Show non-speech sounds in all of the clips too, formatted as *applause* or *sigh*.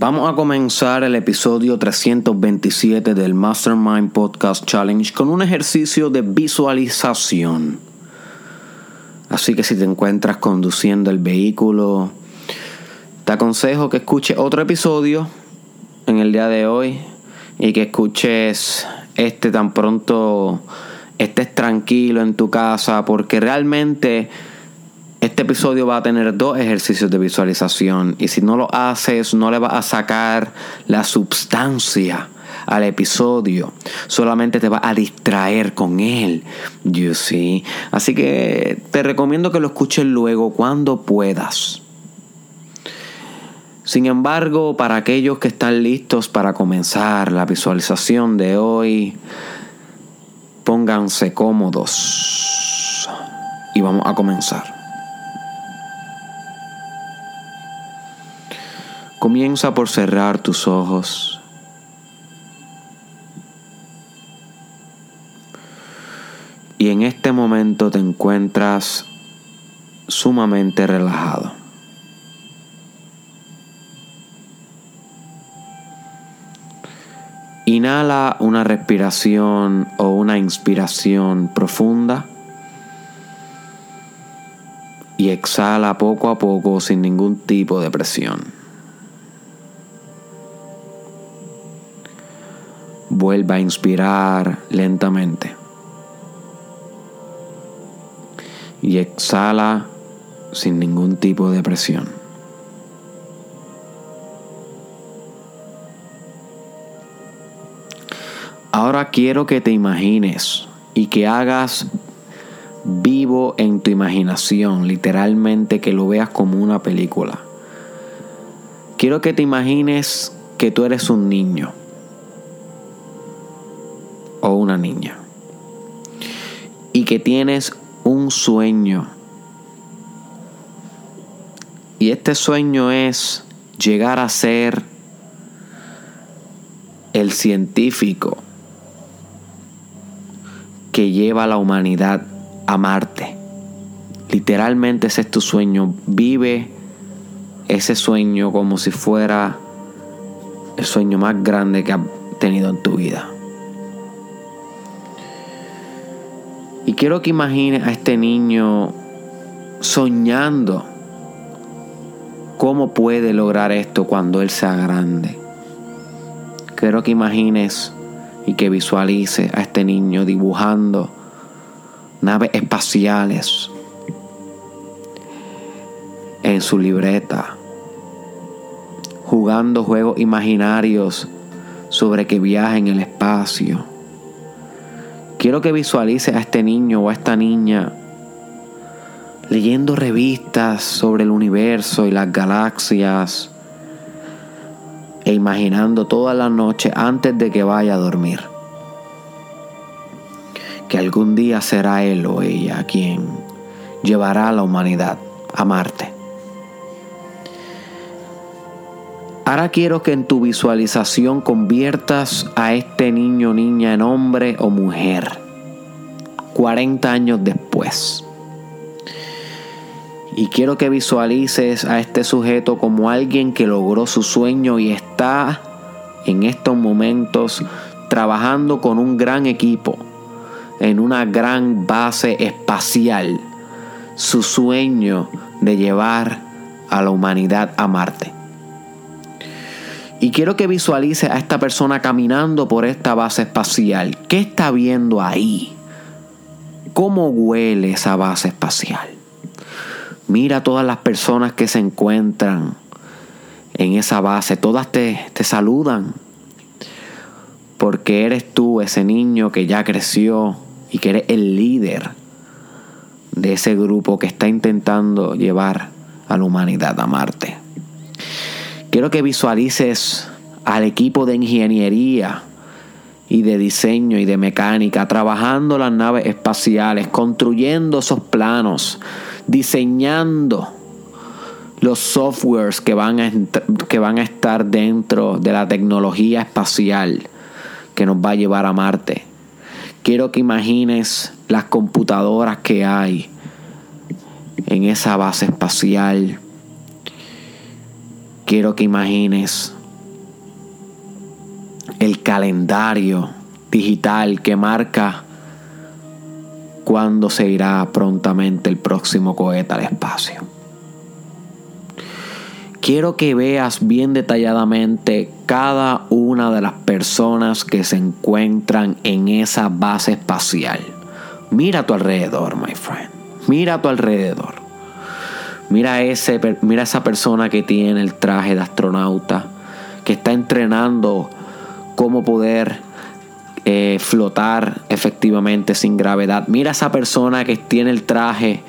Vamos a comenzar el episodio 327 del Mastermind Podcast Challenge con un ejercicio de visualización. Así que si te encuentras conduciendo el vehículo, te aconsejo que escuches otro episodio en el día de hoy y que escuches este tan pronto estés tranquilo en tu casa porque realmente este episodio va a tener dos ejercicios de visualización y si no lo haces no le vas a sacar la sustancia al episodio, solamente te va a distraer con él, you see. Así que te recomiendo que lo escuches luego cuando puedas. Sin embargo, para aquellos que están listos para comenzar la visualización de hoy, pónganse cómodos y vamos a comenzar. Comienza por cerrar tus ojos. Y en este momento te encuentras sumamente relajado. Inhala una respiración o una inspiración profunda y exhala poco a poco sin ningún tipo de presión. Vuelva a inspirar lentamente. Y exhala sin ningún tipo de presión. Ahora quiero que te imagines y que hagas vivo en tu imaginación, literalmente que lo veas como una película. Quiero que te imagines que tú eres un niño o una niña y que tienes un sueño y este sueño es llegar a ser el científico que lleva a la humanidad a Marte. Literalmente ese es tu sueño. Vive ese sueño como si fuera el sueño más grande que has tenido en tu vida. Y quiero que imagines a este niño soñando cómo puede lograr esto cuando él sea grande. Quiero que imagines y que visualices a este niño dibujando naves espaciales en su libreta, jugando juegos imaginarios sobre que viaja en el espacio Quiero que visualice a este niño o a esta niña leyendo revistas sobre el universo y las galaxias e imaginando toda la noche antes de que vaya a dormir que algún día será él o ella quien llevará a la humanidad a Marte. Ahora quiero que en tu visualización conviertas a este niño niña en hombre o mujer. 40 años después. Y quiero que visualices a este sujeto como alguien que logró su sueño y está en estos momentos trabajando con un gran equipo en una gran base espacial. Su sueño de llevar a la humanidad a Marte. Y quiero que visualice a esta persona caminando por esta base espacial. ¿Qué está viendo ahí? ¿Cómo huele esa base espacial? Mira todas las personas que se encuentran en esa base. Todas te, te saludan. Porque eres tú ese niño que ya creció y que eres el líder de ese grupo que está intentando llevar a la humanidad a Marte. Quiero que visualices al equipo de ingeniería y de diseño y de mecánica, trabajando las naves espaciales, construyendo esos planos, diseñando los softwares que van, a que van a estar dentro de la tecnología espacial que nos va a llevar a Marte. Quiero que imagines las computadoras que hay en esa base espacial quiero que imagines el calendario digital que marca cuándo se irá prontamente el próximo cohete al espacio. Quiero que veas bien detalladamente cada una de las personas que se encuentran en esa base espacial. Mira a tu alrededor, my friend. Mira a tu alrededor. Mira, ese, mira esa persona que tiene el traje de astronauta, que está entrenando cómo poder eh, flotar efectivamente sin gravedad. Mira esa persona que tiene el traje,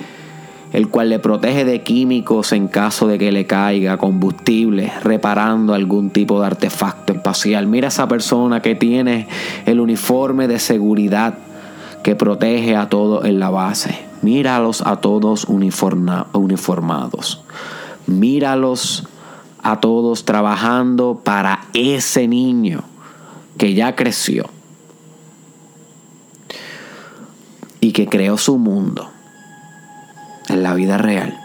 el cual le protege de químicos en caso de que le caiga combustible, reparando algún tipo de artefacto espacial. Mira esa persona que tiene el uniforme de seguridad que protege a todos en la base. Míralos a todos uniformados. Míralos a todos trabajando para ese niño que ya creció y que creó su mundo en la vida real.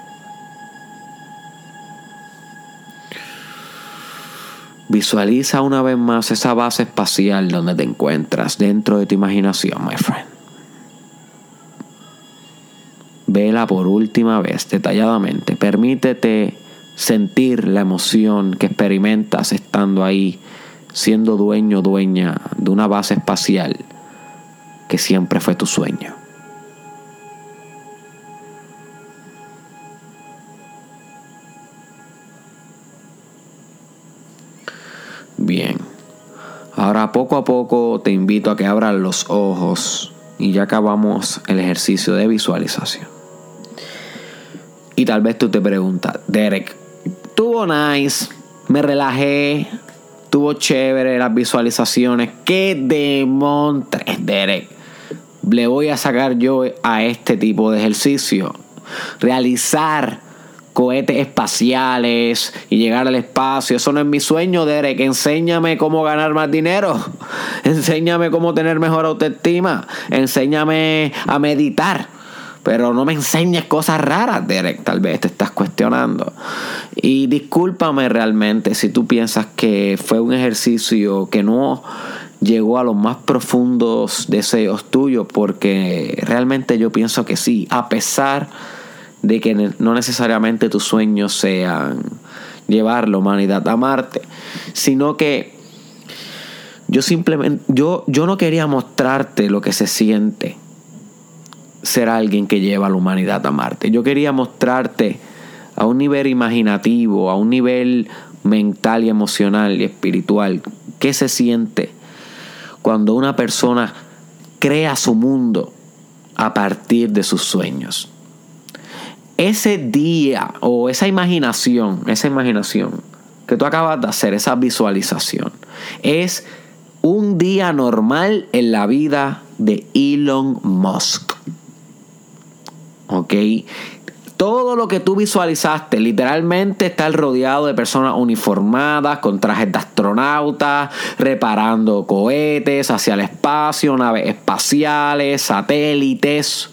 Visualiza una vez más esa base espacial donde te encuentras dentro de tu imaginación, my friend. Por última vez detalladamente. Permítete sentir la emoción que experimentas estando ahí, siendo dueño, dueña de una base espacial que siempre fue tu sueño. Bien. Ahora poco a poco te invito a que abras los ojos y ya acabamos el ejercicio de visualización. Y tal vez tú te preguntas, Derek, tuvo nice, me relajé, tuvo chévere las visualizaciones. ¿Qué demontres, Derek? Le voy a sacar yo a este tipo de ejercicio. Realizar cohetes espaciales y llegar al espacio. Eso no es mi sueño, Derek. Enséñame cómo ganar más dinero. *laughs* Enséñame cómo tener mejor autoestima. Enséñame a meditar. Pero no me enseñes cosas raras, Derek. Tal vez te estás cuestionando. Y discúlpame realmente si tú piensas que fue un ejercicio que no llegó a los más profundos deseos tuyos, porque realmente yo pienso que sí, a pesar de que no necesariamente tus sueños sean llevar la humanidad a Marte, sino que yo simplemente, yo, yo no quería mostrarte lo que se siente ser alguien que lleva a la humanidad a Marte. Yo quería mostrarte a un nivel imaginativo, a un nivel mental y emocional y espiritual, qué se siente cuando una persona crea su mundo a partir de sus sueños. Ese día o esa imaginación, esa imaginación que tú acabas de hacer, esa visualización, es un día normal en la vida de Elon Musk. ¿Ok? Todo lo que tú visualizaste literalmente está rodeado de personas uniformadas, con trajes de astronauta, reparando cohetes hacia el espacio, naves espaciales, satélites,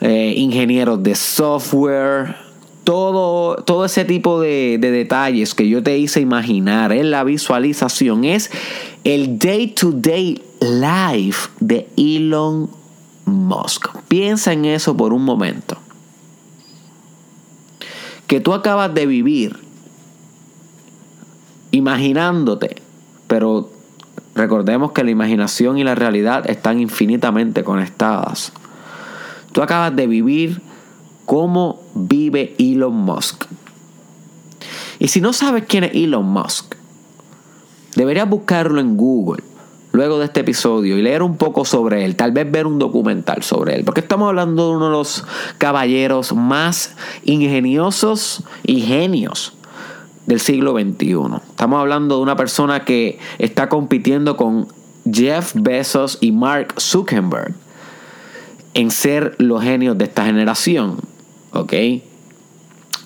eh, ingenieros de software, todo, todo ese tipo de, de, detalles que yo te hice imaginar en la visualización es el day-to-day life de Elon Musk. Piensa en eso por un momento. Que tú acabas de vivir imaginándote, pero recordemos que la imaginación y la realidad están infinitamente conectadas. Tú acabas de vivir cómo vive Elon Musk. Y si no sabes quién es Elon Musk, deberías buscarlo en Google luego de este episodio y leer un poco sobre él, tal vez ver un documental sobre él, porque estamos hablando de uno de los caballeros más ingeniosos y genios del siglo XXI. Estamos hablando de una persona que está compitiendo con Jeff Bezos y Mark Zuckerberg en ser los genios de esta generación. ¿Ok?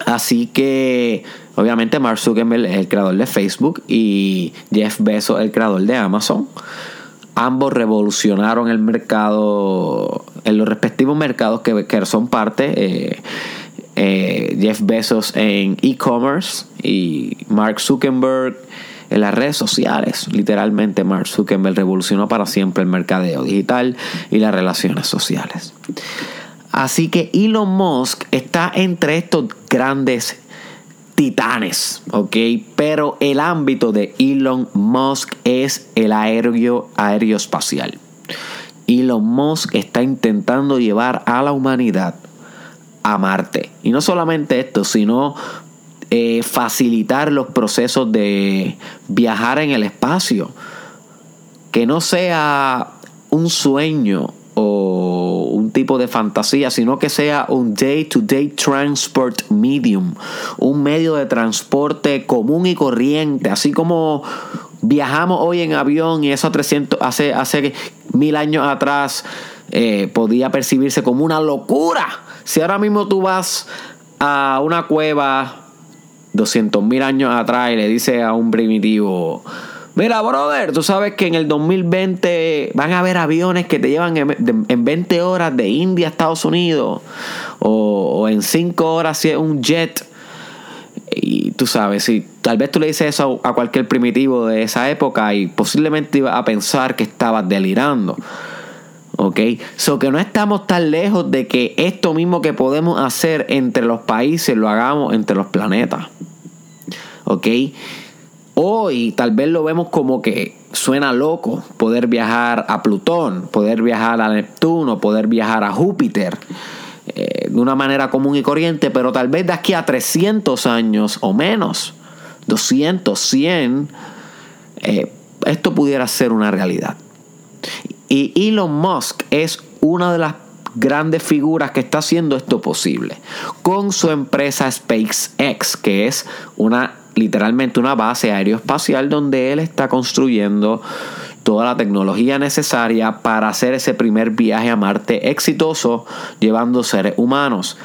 Así que, obviamente, Mark Zuckerberg es el creador de Facebook y Jeff Bezos el creador de Amazon. Ambos revolucionaron el mercado, en los respectivos mercados que, son parte. Eh, eh, Jeff Bezos en e-commerce y Mark Zuckerberg en las redes sociales. Literalmente Mark Zuckerberg revolucionó para siempre el mercadeo digital y las relaciones sociales. Así que Elon Musk está entre estos grandes titanes, ¿ok? Pero el ámbito de Elon Musk es el aéreo, aeroespacial. Elon Musk está intentando llevar a la humanidad a Marte. Y no solamente esto, sino eh, facilitar los procesos de viajar en el espacio. Que no sea un sueño de fantasía, sino que sea un day-to-day transport medium, un medio de transporte común y corriente, así como viajamos hoy en avión y eso 300, hace, hace mil años atrás eh, podía percibirse como una locura. Si ahora mismo tú vas a una cueva 200 mil años atrás y le dices a un primitivo, mira brother, tú sabes que en el 2020 van a haber aviones que te llevan en 20 horas de India a Estados Unidos o, en 5 horas si es un jet y tú sabes, si tal vez tú le dices eso a cualquier primitivo de esa época y posiblemente iba a pensar que estabas delirando. ¿Ok? So que no estamos tan lejos de que esto mismo que podemos hacer entre los países lo hagamos entre los planetas. ¿Ok? Hoy tal vez lo vemos como que suena loco poder viajar a Plutón, poder viajar a Neptuno, poder viajar a Júpiter. Eh, de una manera común y corriente, pero tal vez de aquí a 300 años o menos, 200, 100, eh, esto pudiera ser una realidad. Y Elon Musk es una de las grandes figuras que está haciendo esto posible con su empresa SpaceX, que es una literalmente una base aeroespacial donde él está construyendo toda la tecnología necesaria para hacer ese primer viaje a Marte exitoso llevando seres humanos.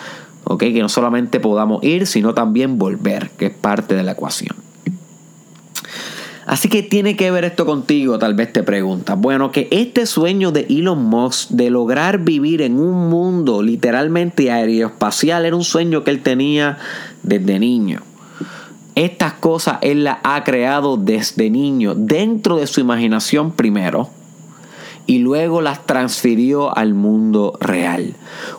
Que no solamente podamos ir, sino también volver, que es parte de la ecuación. Así que tiene que ver esto contigo, tal vez te preguntas. Bueno, que este sueño de Elon Musk de lograr vivir en un mundo literalmente aeroespacial era un sueño que él tenía desde niño. Estas cosas él las ha creado desde niño, dentro de su imaginación primero, y luego las transfirió al mundo real.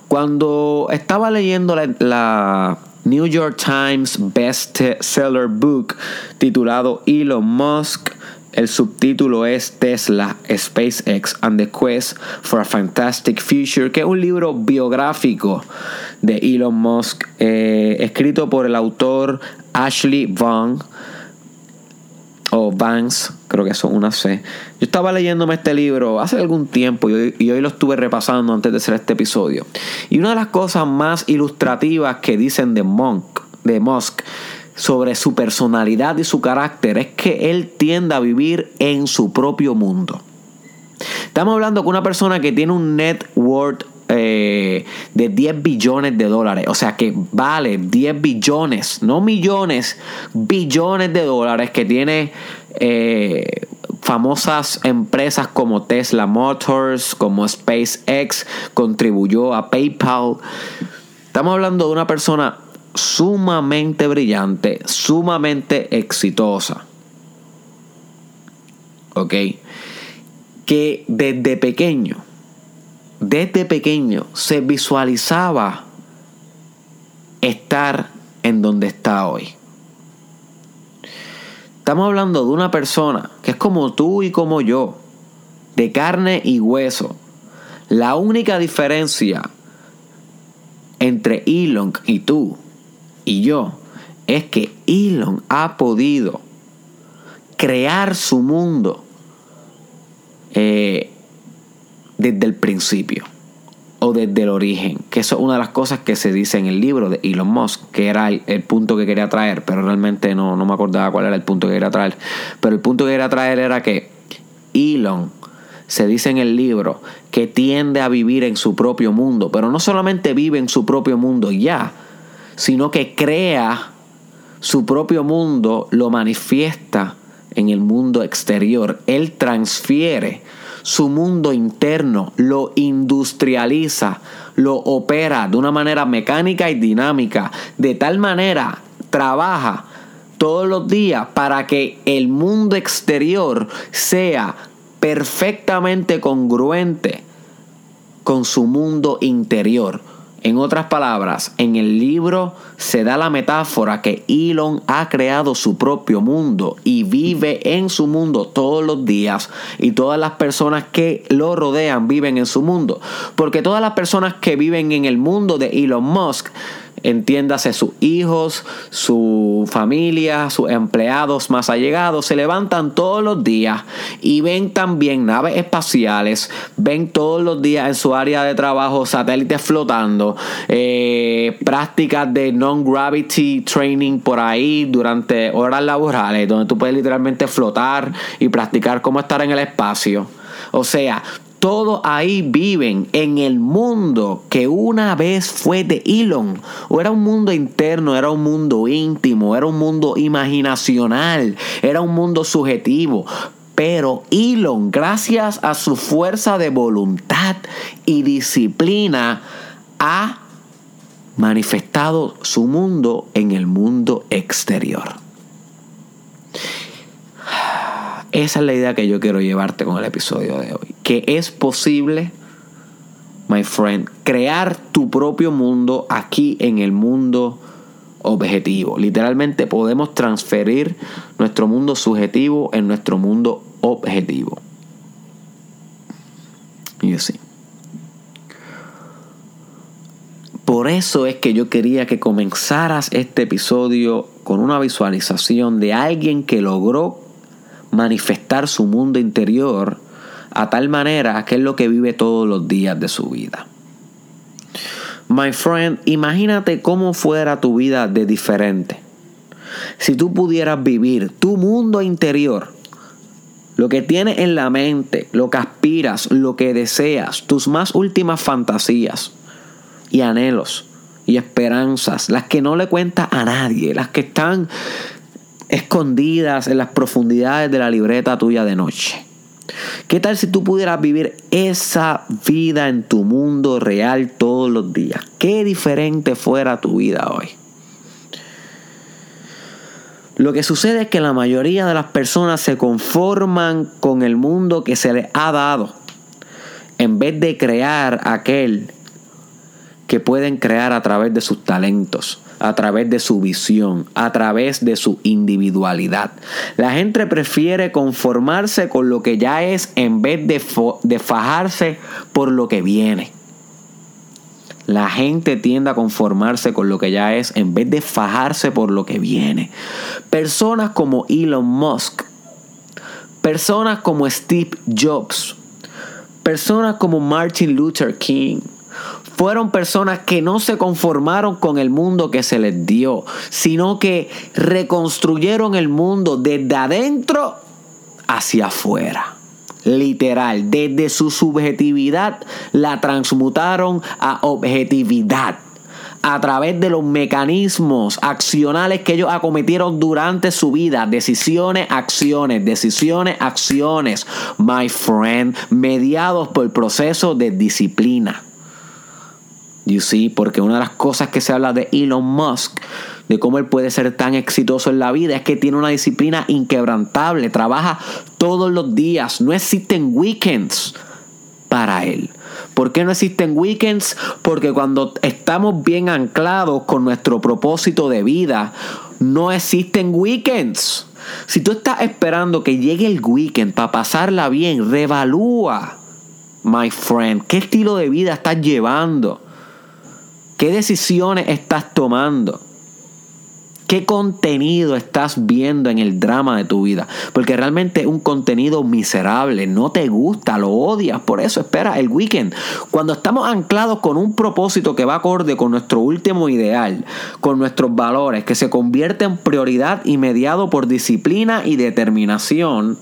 Cuando estaba leyendo la, New York Times Best Seller Book titulado Elon Musk, el subtítulo es Tesla, SpaceX and the Quest for a Fantastic Future, que es un libro biográfico de Elon Musk, eh, escrito por el autor Ashley Vaughn o Vance, creo que son una C. Yo estaba leyéndome este libro hace algún tiempo y hoy, lo estuve repasando antes de hacer este episodio. Y una de las cosas más ilustrativas que dicen de Monk, de Musk, sobre su personalidad y su carácter es que él tiende a vivir en su propio mundo. Estamos hablando con una persona que tiene un net worth eh, de 10 billones de dólares. O sea que vale 10 billones, no millones, billones de dólares que tiene eh, famosas empresas como Tesla Motors, como SpaceX, contribuyó a PayPal. Estamos hablando de una persona sumamente brillante, sumamente exitosa. ¿Ok? Que desde pequeño desde pequeño se visualizaba estar en donde está hoy. Estamos hablando de una persona que es como tú y como yo, de carne y hueso. La única diferencia entre Elon y tú y yo es que Elon ha podido crear su mundo eh, desde el principio o desde el origen, que eso es una de las cosas que se dice en el libro de Elon Musk, que era el, punto que quería traer, pero realmente no, no me acordaba cuál era el punto que quería traer. Pero el punto que quería traer era que Elon se dice en el libro que tiende a vivir en su propio mundo, pero no solamente vive en su propio mundo ya, sino que crea su propio mundo, lo manifiesta en el mundo exterior. Él transfiere su mundo interno, lo industrializa, lo opera de una manera mecánica y dinámica, de tal manera trabaja todos los días para que el mundo exterior sea perfectamente congruente con su mundo interior. En otras palabras, en el libro se da la metáfora que Elon ha creado su propio mundo y vive en su mundo todos los días y todas las personas que lo rodean viven en su mundo. Porque todas las personas que viven en el mundo de Elon Musk entiéndase sus hijos, su familia, sus empleados más allegados, se levantan todos los días y ven también naves espaciales, ven todos los días en su área de trabajo satélites flotando, eh, prácticas de non-gravity training por ahí durante horas laborales, donde tú puedes literalmente flotar y practicar cómo estar en el espacio. O sea, todos ahí viven en el mundo que una vez fue de Elon. O era un mundo interno, era un mundo íntimo, era un mundo imaginacional, era un mundo subjetivo. Pero Elon, gracias a su fuerza de voluntad y disciplina, ha manifestado su mundo en el mundo exterior. Esa es la idea que yo quiero llevarte con el episodio de hoy. Que es posible, my friend, crear tu propio mundo aquí en el mundo objetivo. Literalmente podemos transferir nuestro mundo subjetivo en nuestro mundo objetivo. Y así. Por eso es que yo quería que comenzaras este episodio con una visualización de alguien que logró manifestar su mundo interior a tal manera que es lo que vive todos los días de su vida. My friend, imagínate cómo fuera tu vida de diferente. Si tú pudieras vivir tu mundo interior, lo que tienes en la mente, lo que aspiras, lo que deseas, tus más últimas fantasías y anhelos y esperanzas, las que no le cuentas a nadie, las que están escondidas en las profundidades de la libreta tuya de noche. ¿Qué tal si tú pudieras vivir esa vida en tu mundo real todos los días? Qué diferente fuera tu vida hoy. Lo que sucede es que la mayoría de las personas se conforman con el mundo que se les ha dado en vez de crear aquel que pueden crear a través de sus talentos, a través de su visión, a través de su individualidad. La gente prefiere conformarse con lo que ya es en vez de, fajarse por lo que viene. La gente tiende a conformarse con lo que ya es en vez de fajarse por lo que viene. Personas como Elon Musk, personas como Steve Jobs, personas como Martin Luther King, fueron personas que no se conformaron con el mundo que se les dio, sino que reconstruyeron el mundo desde adentro hacia afuera. Literal, desde su subjetividad la transmutaron a objetividad a través de los mecanismos accionales que ellos acometieron durante su vida. Decisiones, acciones, decisiones, acciones, my friend, mediados por el proceso de disciplina. You see, porque una de las cosas que se habla de Elon Musk, de cómo él puede ser tan exitoso en la vida, es que tiene una disciplina inquebrantable, trabaja todos los días, no existen weekends para él. ¿Por qué no existen weekends? Porque cuando estamos bien anclados con nuestro propósito de vida, no existen weekends. Si tú estás esperando que llegue el weekend para pasarla bien, revalúa, my friend, qué estilo de vida estás llevando. ¿Qué decisiones estás tomando? ¿Qué contenido estás viendo en el drama de tu vida? Porque realmente es un contenido miserable, no te gusta, lo odias. Por eso espera el weekend. Cuando estamos anclados con un propósito que va acorde con nuestro último ideal, con nuestros valores, que se convierte en prioridad y mediado por disciplina y determinación,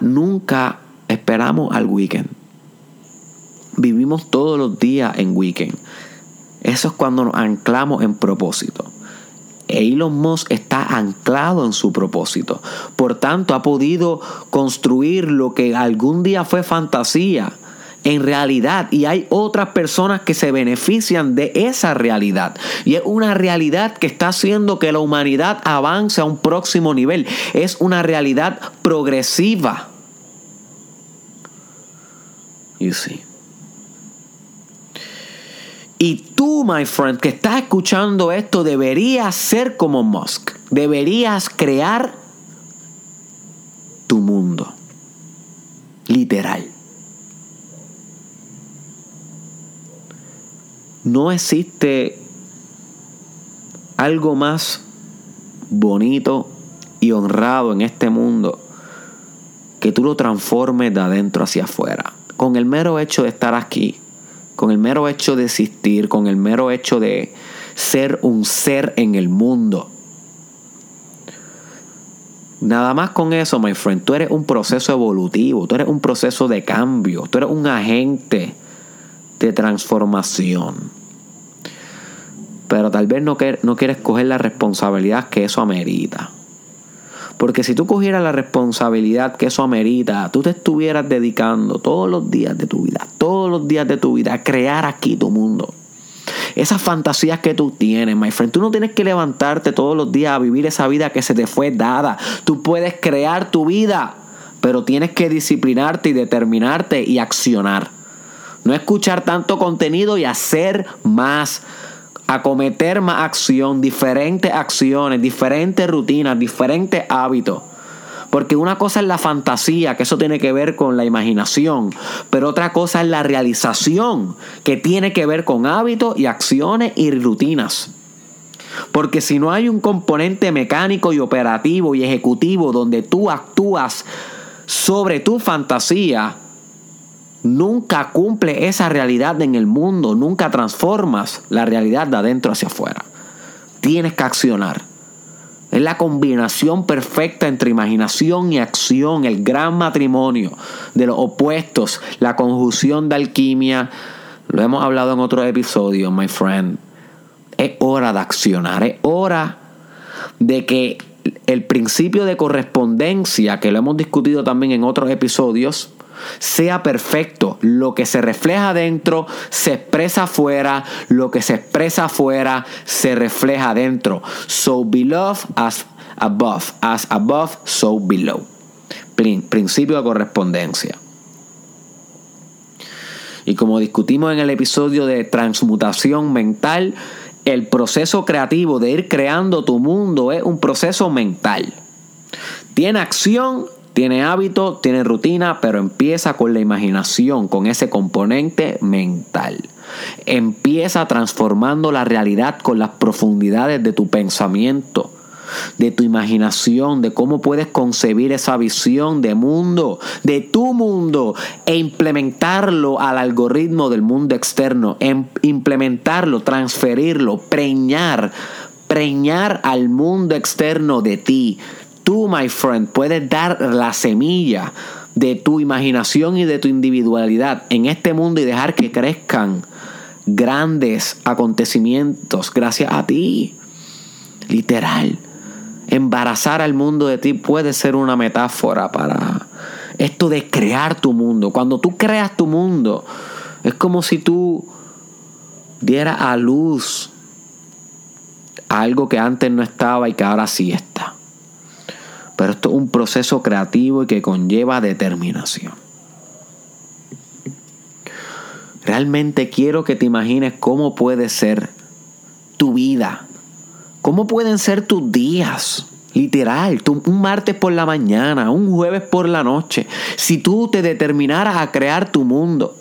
nunca esperamos al weekend vivimos todos los días en weekend. Eso es cuando nos anclamos en propósito. Elon Musk está anclado en su propósito. Por tanto, ha podido construir lo que algún día fue fantasía en realidad y hay otras personas que se benefician de esa realidad. Y es una realidad que está haciendo que la humanidad avance a un próximo nivel. Es una realidad progresiva. You see. Y tú, my friend, que estás escuchando esto, deberías ser como Musk. Deberías crear tu mundo. Literal. No existe algo más bonito y honrado en este mundo que tú lo transformes de adentro hacia afuera. Con el mero hecho de estar aquí, con el mero hecho de existir, con el mero hecho de ser un ser en el mundo. Nada más con eso, my friend, tú eres un proceso evolutivo, tú eres un proceso de cambio, tú eres un agente de transformación. Pero tal vez no, no quieres coger la responsabilidad que eso amerita. Porque si tú cogieras la responsabilidad que eso amerita, tú te estuvieras dedicando todos los días de tu vida, todos los días de tu vida a crear aquí tu mundo. Esas fantasías que tú tienes, my friend. Tú no tienes que levantarte todos los días a vivir esa vida que se te fue dada. Tú puedes crear tu vida, pero tienes que disciplinarte y determinarte y accionar. No escuchar tanto contenido y hacer más acometer más acción, diferentes acciones, diferentes rutinas, diferentes hábitos. Porque una cosa es la fantasía, que eso tiene que ver con la imaginación, pero otra cosa es la realización, que tiene que ver con hábitos y acciones y rutinas. Porque si no hay un componente mecánico y operativo y ejecutivo donde tú actúas sobre tu fantasía, nunca cumple esa realidad en el mundo, nunca transformas la realidad de adentro hacia afuera. Tienes que accionar. Es la combinación perfecta entre imaginación y acción, el gran matrimonio de los opuestos, la conjunción de alquimia. Lo hemos hablado en otro episodio, my friend. Es hora de accionar, es hora de que el principio de correspondencia, que lo hemos discutido también en otros episodios, sea perfecto. Lo que se refleja adentro se expresa afuera. Lo que se expresa afuera se refleja adentro. So below as above. As above, so below. Principio de correspondencia. Y como discutimos en el episodio de transmutación mental, el proceso creativo de ir creando tu mundo es un proceso mental. Tiene acción tiene hábito, tiene rutina, pero empieza con la imaginación, con ese componente mental. Empieza transformando la realidad con las profundidades de tu pensamiento, de tu imaginación, de cómo puedes concebir esa visión de mundo, de tu mundo, e implementarlo al algoritmo del mundo externo, em, implementarlo, transferirlo, preñar, preñar al mundo externo de ti tú, my friend, puedes dar la semilla de tu imaginación y de tu individualidad en este mundo y dejar que crezcan grandes acontecimientos gracias a ti. Literal. Embarazar al mundo de ti puede ser una metáfora para esto de crear tu mundo. Cuando tú creas tu mundo, es como si tú dieras a luz algo que antes no estaba y que ahora sí está. Pero esto es un proceso creativo y que conlleva determinación. Realmente quiero que te imagines cómo puede ser tu vida. ¿Cómo pueden ser tus días? Literal, un martes por la mañana, un jueves por la noche. Si tú te determinaras a crear tu mundo.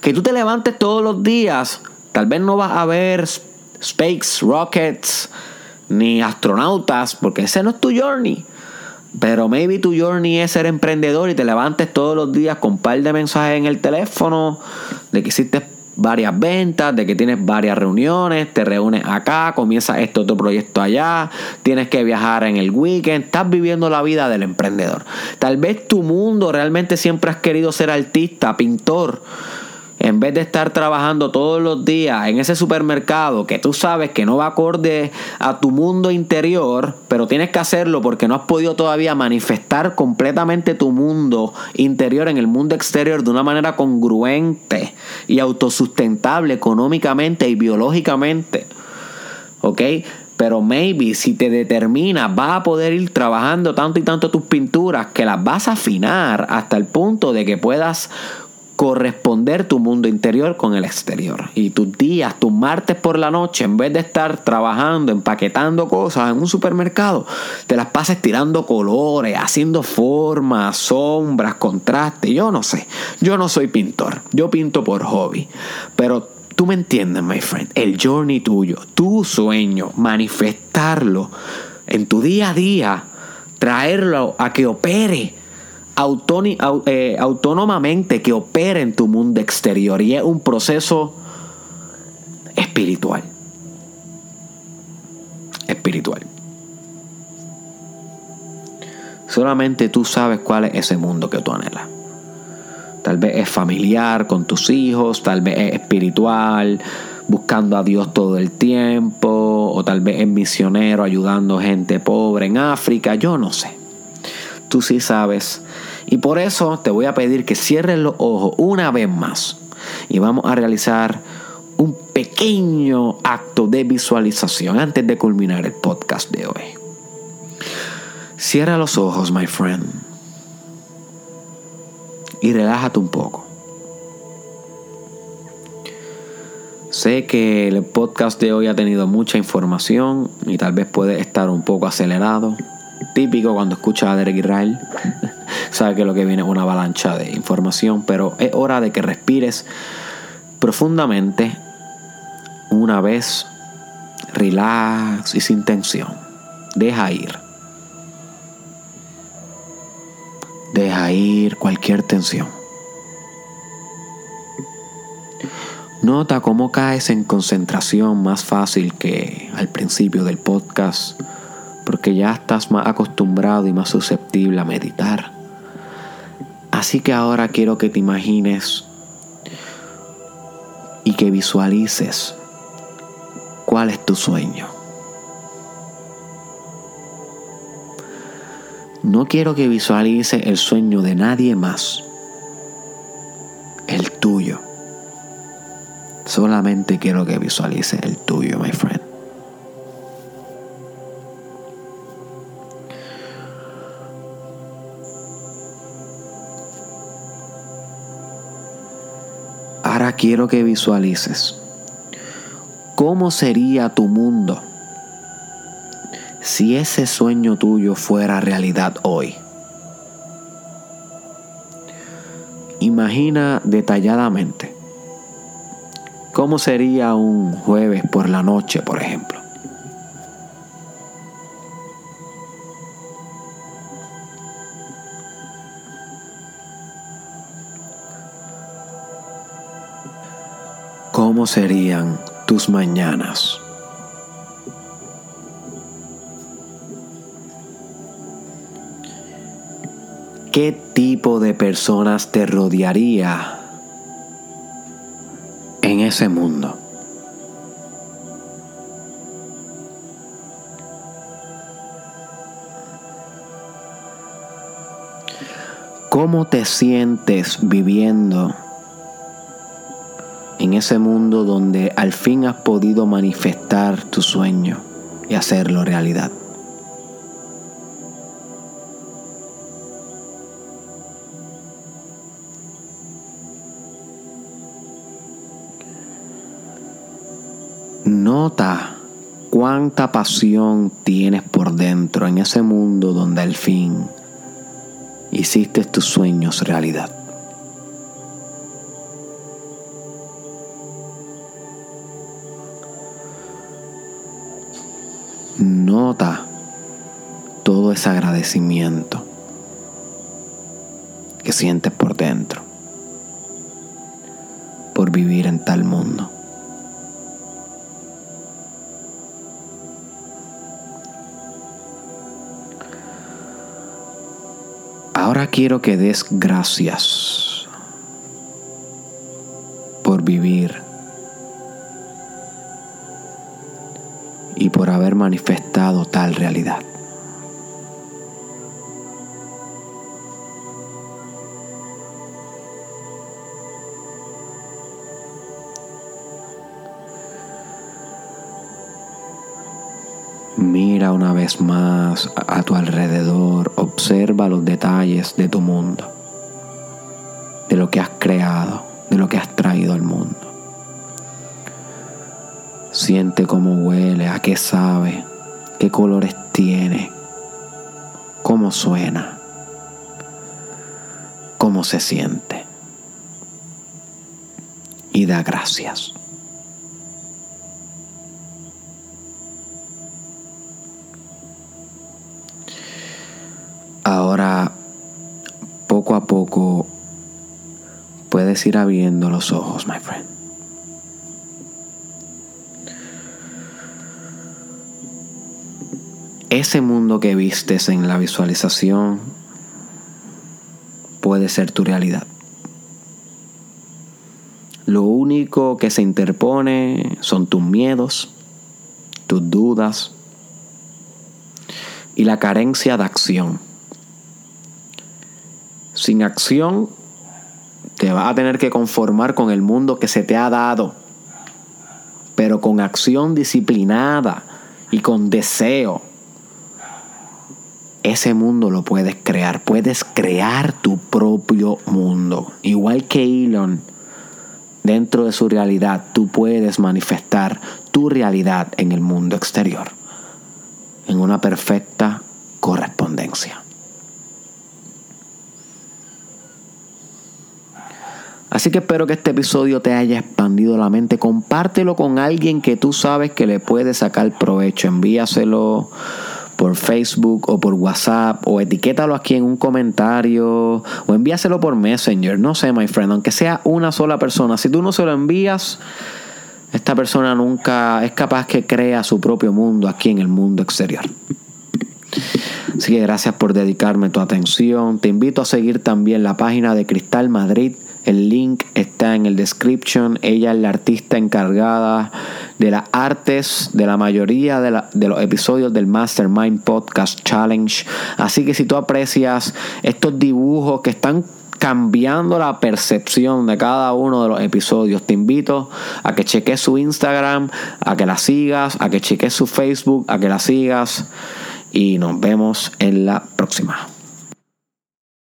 Que tú te levantes todos los días. Tal vez no vas a ver space, rockets, ni astronautas, porque ese no es tu journey. Pero maybe tu journey es ser emprendedor y te levantes todos los días con un par de mensajes en el teléfono de que hiciste varias ventas, de que tienes varias reuniones, te reúnes acá, comienza este otro proyecto allá, tienes que viajar en el weekend, estás viviendo la vida del emprendedor. Tal vez tu mundo realmente siempre has querido ser artista, pintor, en vez de estar trabajando todos los días en ese supermercado que tú sabes que no va acorde a tu mundo interior, pero tienes que hacerlo porque no has podido todavía manifestar completamente tu mundo interior en el mundo exterior de una manera congruente y autosustentable económicamente y biológicamente. ¿Ok? Pero maybe si te determinas, vas a poder ir trabajando tanto y tanto tus pinturas que las vas a afinar hasta el punto de que puedas corresponder tu mundo interior con el exterior. Y tus días, tus martes por la noche, en vez de estar trabajando, empaquetando cosas en un supermercado, te las pases tirando colores, haciendo formas, sombras, contrastes. Yo no sé. Yo no soy pintor. Yo pinto por hobby. Pero tú me entiendes, my friend. El journey tuyo, tu sueño, manifestarlo en tu día a día, traerlo a que opere eh, autónomamente que opera en tu mundo exterior y es un proceso espiritual. Espiritual. Solamente tú sabes cuál es ese mundo que tú anhelas. Tal vez es familiar con tus hijos, tal vez es espiritual, buscando a Dios todo el tiempo, o tal vez es misionero ayudando gente pobre en África, yo no sé. Tú sí sabes y por eso te voy a pedir que cierres los ojos una vez más y vamos a realizar un pequeño acto de visualización antes de culminar el podcast de hoy. Cierra los ojos, my friend. Y relájate un poco. Sé que el podcast de hoy ha tenido mucha información y tal vez puede estar un poco acelerado. Típico cuando escuchas a Derek Israel. *laughs* Sabe que lo que viene es una avalancha de información, pero es hora de que respires profundamente una vez, relax y sin tensión. Deja ir. Deja ir cualquier tensión. Nota cómo caes en concentración más fácil que al principio del podcast porque ya estás más acostumbrado y más susceptible a meditar. Así que ahora quiero que te imagines y que visualices cuál es tu sueño. No quiero que visualices el sueño de nadie más, el tuyo. Solamente quiero que visualices el tuyo, my friend. Ahora quiero que visualices cómo sería tu mundo si ese sueño tuyo fuera realidad hoy. Imagina detalladamente cómo sería un jueves por la noche, por ejemplo. ¿Cómo serían tus mañanas? ¿Qué tipo de personas te rodearía en ese mundo? ¿Cómo te sientes viviendo en ese mundo donde al fin has podido manifestar tu sueño y hacerlo realidad. Nota cuánta pasión tienes por dentro en ese mundo donde al fin hiciste tus sueños realidad. Todo ese agradecimiento que sientes por dentro por vivir en tal mundo. Ahora quiero que des gracias vivir y por haber manifestado tal realidad. Más a tu alrededor, observa los detalles de tu mundo, de lo que has creado, de lo que has traído al mundo. Siente cómo huele, a qué sabe, qué colores tiene, cómo suena, cómo se siente. Y da gracias. Ahora, poco a poco, puedes ir abriendo los ojos, my friend. Ese mundo que vistes en la visualización puede ser tu realidad. Lo único que se interpone son tus miedos, tus dudas y la carencia de acción. Sin acción, te vas a tener que conformar con el mundo que se te ha dado, pero con acción disciplinada y con deseo. Ese mundo lo puedes crear, puedes crear tu propio mundo. Igual que Elon, dentro de su realidad, tú puedes manifestar tu realidad en el mundo exterior, en una perfecta correspondencia. Así que espero que este episodio te haya expandido la mente. Compártelo con alguien que tú sabes que le puede sacar provecho. Envíaselo por Facebook o por WhatsApp o etiquétalo aquí en un comentario o envíaselo por Messenger. No sé, my friend, aunque sea una sola persona. Si tú no se lo envías, esta persona nunca es capaz que crea su propio mundo aquí en el mundo exterior. Así que gracias por dedicarme tu atención. Te invito a seguir también la página de Cristal Madrid el link está en el description. Ella es la artista encargada de las artes de la mayoría de, de, los episodios del Mastermind Podcast Challenge. Así que si tú aprecias estos dibujos que están cambiando la percepción de cada uno de los episodios, te invito a que cheques su Instagram, a que la sigas, a que cheques su Facebook, a que la sigas y nos vemos en la próxima.